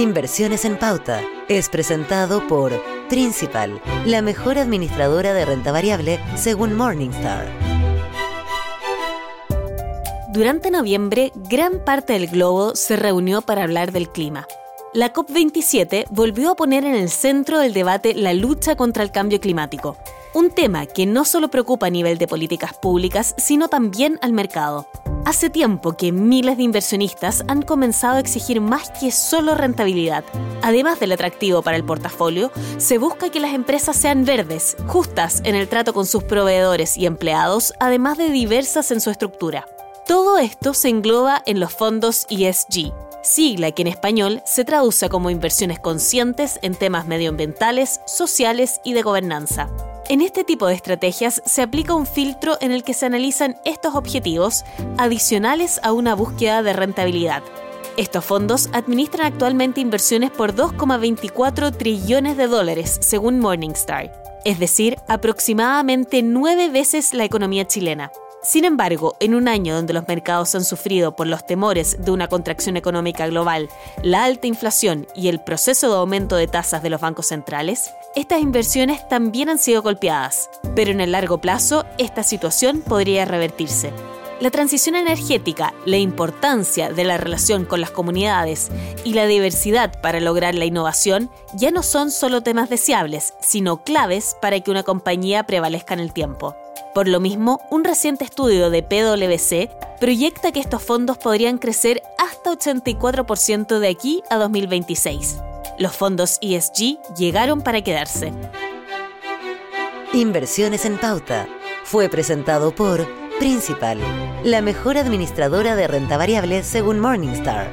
Inversiones en Pauta es presentado por Principal, la mejor administradora de renta variable según Morningstar. Durante noviembre, gran parte del globo se reunió para hablar del clima. La COP27 volvió a poner en el centro del debate la lucha contra el cambio climático, un tema que no solo preocupa a nivel de políticas públicas, sino también al mercado. Hace tiempo que miles de inversionistas han comenzado a exigir más que solo rentabilidad. Además del atractivo para el portafolio, se busca que las empresas sean verdes, justas en el trato con sus proveedores y empleados, además de diversas en su estructura. Todo esto se engloba en los fondos ESG, sigla que en español se traduce como inversiones conscientes en temas medioambientales, sociales y de gobernanza. En este tipo de estrategias se aplica un filtro en el que se analizan estos objetivos adicionales a una búsqueda de rentabilidad. Estos fondos administran actualmente inversiones por 2,24 trillones de dólares, según Morningstar, es decir, aproximadamente nueve veces la economía chilena. Sin embargo, en un año donde los mercados han sufrido por los temores de una contracción económica global, la alta inflación y el proceso de aumento de tasas de los bancos centrales, estas inversiones también han sido golpeadas, pero en el largo plazo esta situación podría revertirse. La transición energética, la importancia de la relación con las comunidades y la diversidad para lograr la innovación ya no son solo temas deseables, sino claves para que una compañía prevalezca en el tiempo. Por lo mismo, un reciente estudio de PwC proyecta que estos fondos podrían crecer hasta 84% de aquí a 2026. Los fondos ESG llegaron para quedarse. Inversiones en Pauta fue presentado por Principal, la mejor administradora de renta variable según Morningstar.